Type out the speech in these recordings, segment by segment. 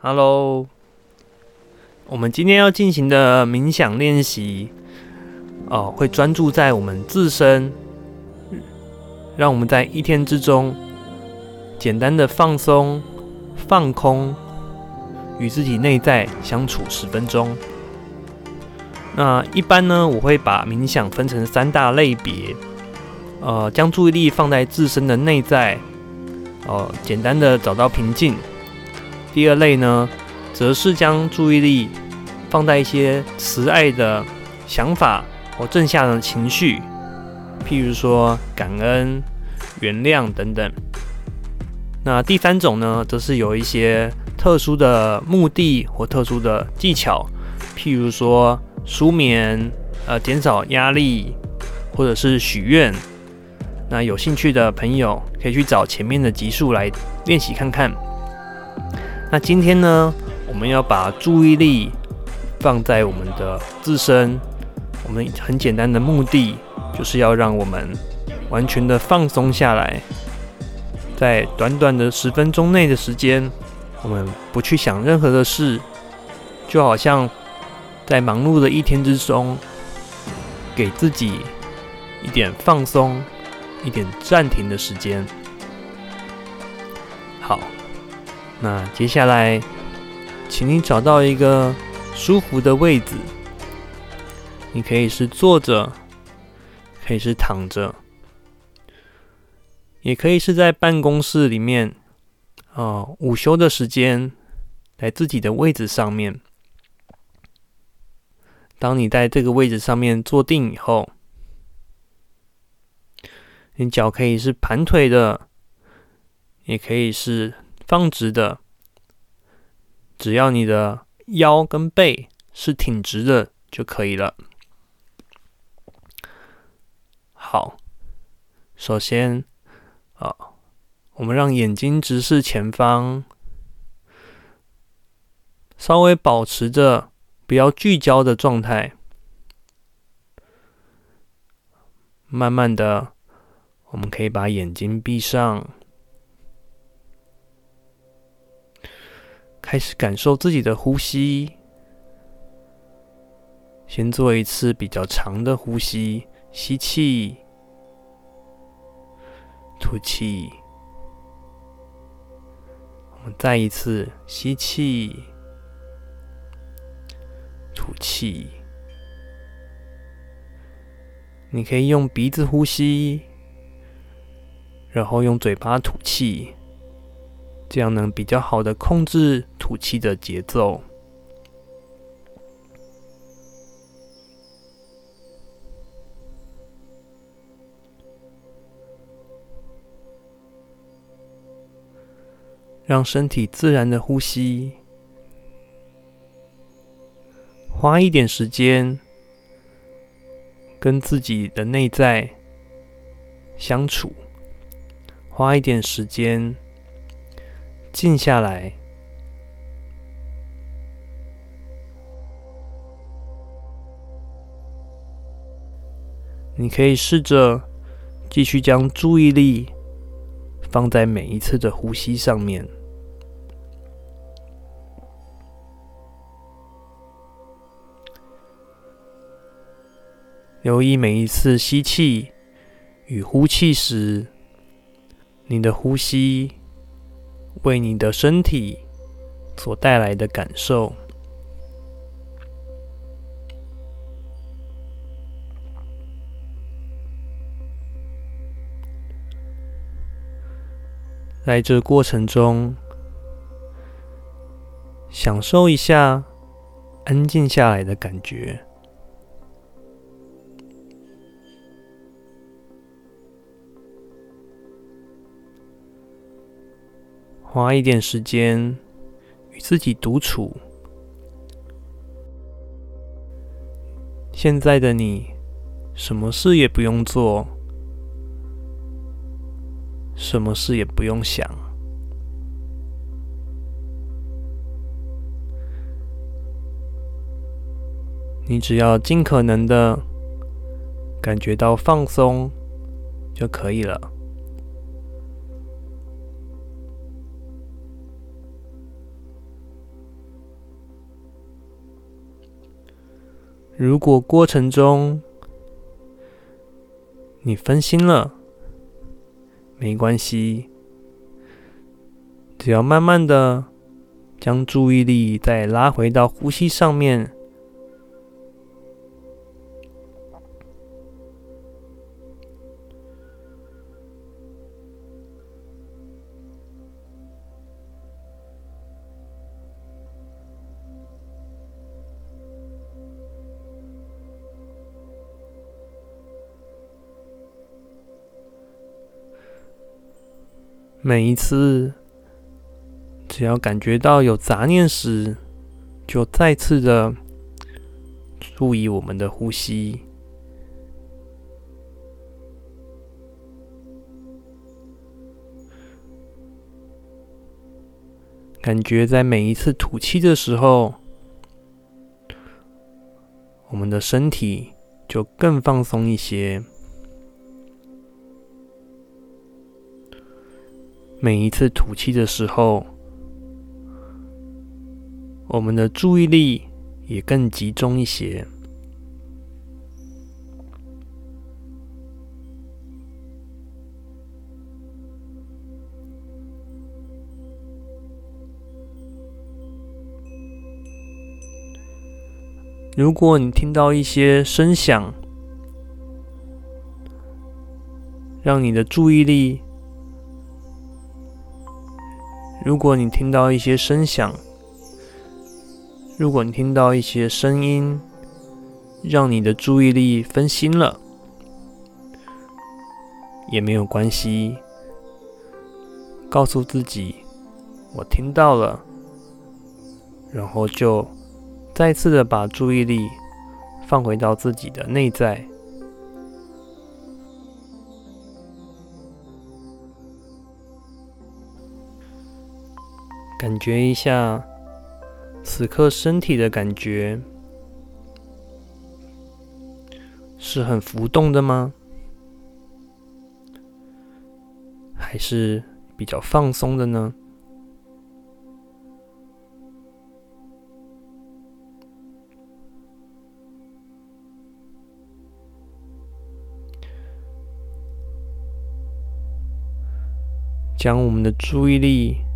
Hello，我们今天要进行的冥想练习，哦，会专注在我们自身，让我们在一天之中简单的放松、放空，与自己内在相处十分钟。那一般呢，我会把冥想分成三大类别，呃，将注意力放在自身的内在，哦，简单的找到平静。第二类呢，则是将注意力放在一些慈爱的想法或正向的情绪，譬如说感恩、原谅等等。那第三种呢，则是有一些特殊的目的或特殊的技巧，譬如说舒眠、呃减少压力，或者是许愿。那有兴趣的朋友可以去找前面的集数来练习看看。那今天呢，我们要把注意力放在我们的自身。我们很简单的目的，就是要让我们完全的放松下来，在短短的十分钟内的时间，我们不去想任何的事，就好像在忙碌的一天之中，给自己一点放松、一点暂停的时间。好。那接下来，请你找到一个舒服的位置。你可以是坐着，可以是躺着，也可以是在办公室里面，哦，午休的时间，在自己的位置上面。当你在这个位置上面坐定以后，你脚可以是盘腿的，也可以是。放直的，只要你的腰跟背是挺直的就可以了。好，首先啊，我们让眼睛直视前方，稍微保持着不要聚焦的状态。慢慢的，我们可以把眼睛闭上。开始感受自己的呼吸，先做一次比较长的呼吸，吸气，吐气。我们再一次吸气，吐气。你可以用鼻子呼吸，然后用嘴巴吐气。这样能比较好的控制吐气的节奏，让身体自然的呼吸，花一点时间跟自己的内在相处，花一点时间。静下来，你可以试着继续将注意力放在每一次的呼吸上面，留意每一次吸气与呼气时，你的呼吸。为你的身体所带来的感受，在这过程中，享受一下安静下来的感觉。花一点时间与自己独处。现在的你，什么事也不用做，什么事也不用想，你只要尽可能的感觉到放松就可以了。如果过程中你分心了，没关系，只要慢慢的将注意力再拉回到呼吸上面。每一次，只要感觉到有杂念时，就再次的注意我们的呼吸，感觉在每一次吐气的时候，我们的身体就更放松一些。每一次吐气的时候，我们的注意力也更集中一些。如果你听到一些声响，让你的注意力。如果你听到一些声响，如果你听到一些声音，让你的注意力分心了，也没有关系。告诉自己，我听到了，然后就再次的把注意力放回到自己的内在。感觉一下此刻身体的感觉，是很浮动的吗？还是比较放松的呢？将我们的注意力。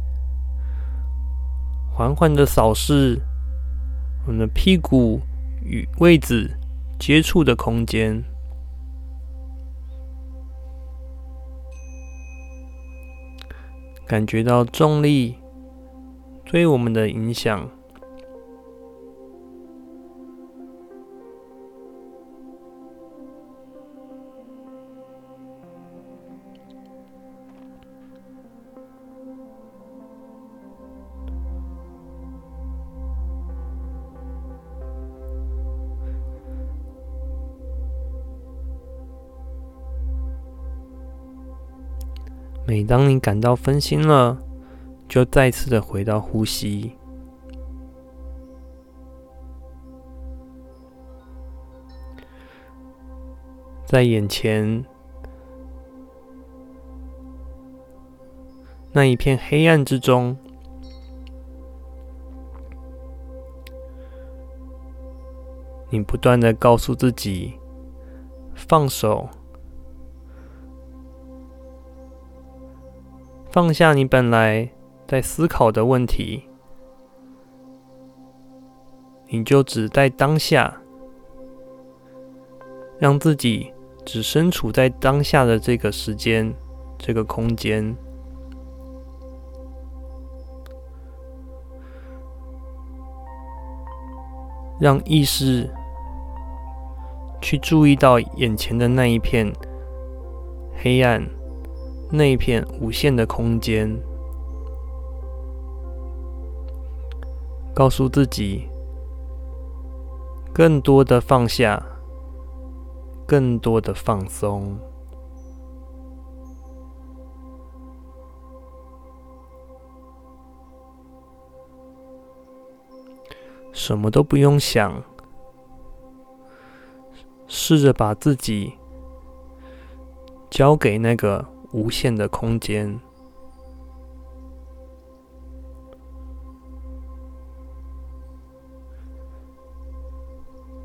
缓缓的扫视我们的屁股与位置接触的空间，感觉到重力对我们的影响。每当你感到分心了，就再次的回到呼吸，在眼前那一片黑暗之中，你不断的告诉自己放手。放下你本来在思考的问题，你就只在当下，让自己只身处在当下的这个时间、这个空间，让意识去注意到眼前的那一片黑暗。那一片无限的空间，告诉自己更多的放下，更多的放松，什么都不用想，试着把自己交给那个。无限的空间，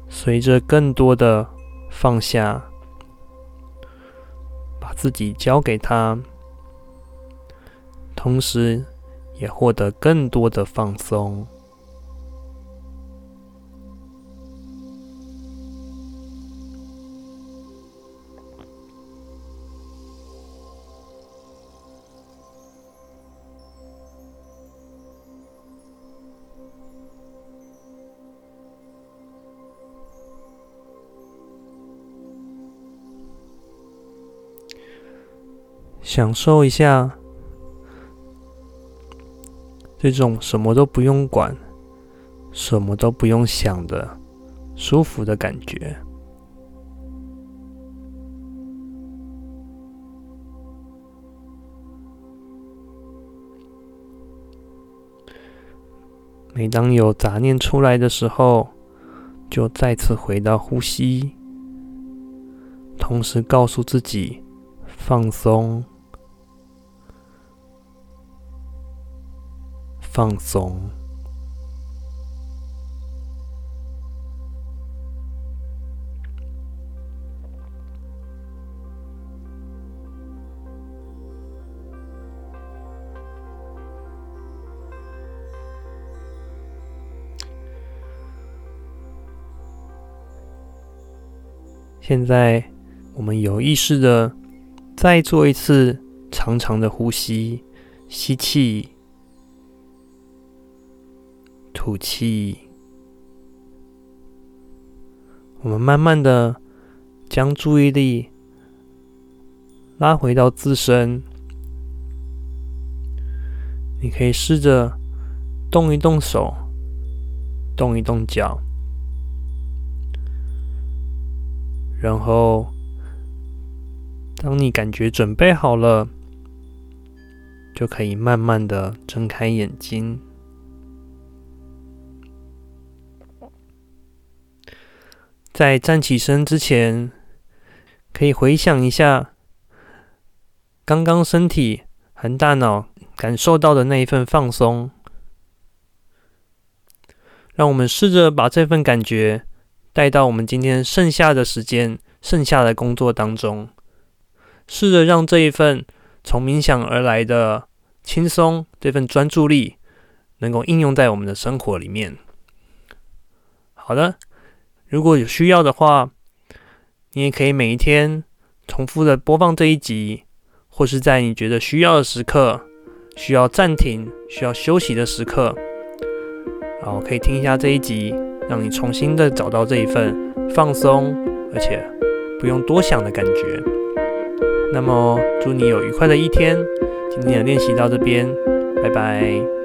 随着更多的放下，把自己交给他，同时也获得更多的放松。享受一下这种什么都不用管、什么都不用想的舒服的感觉。每当有杂念出来的时候，就再次回到呼吸，同时告诉自己放松。放松。现在，我们有意识的再做一次长长的呼吸，吸气。吐气，我们慢慢的将注意力拉回到自身。你可以试着动一动手，动一动脚，然后当你感觉准备好了，就可以慢慢的睁开眼睛。在站起身之前，可以回想一下刚刚身体和大脑感受到的那一份放松。让我们试着把这份感觉带到我们今天剩下的时间、剩下的工作当中，试着让这一份从冥想而来的轻松、这份专注力，能够应用在我们的生活里面。好的。如果有需要的话，你也可以每一天重复的播放这一集，或是在你觉得需要的时刻、需要暂停、需要休息的时刻，然后可以听一下这一集，让你重新的找到这一份放松，而且不用多想的感觉。那么，祝你有愉快的一天。今天的练习到这边，拜拜。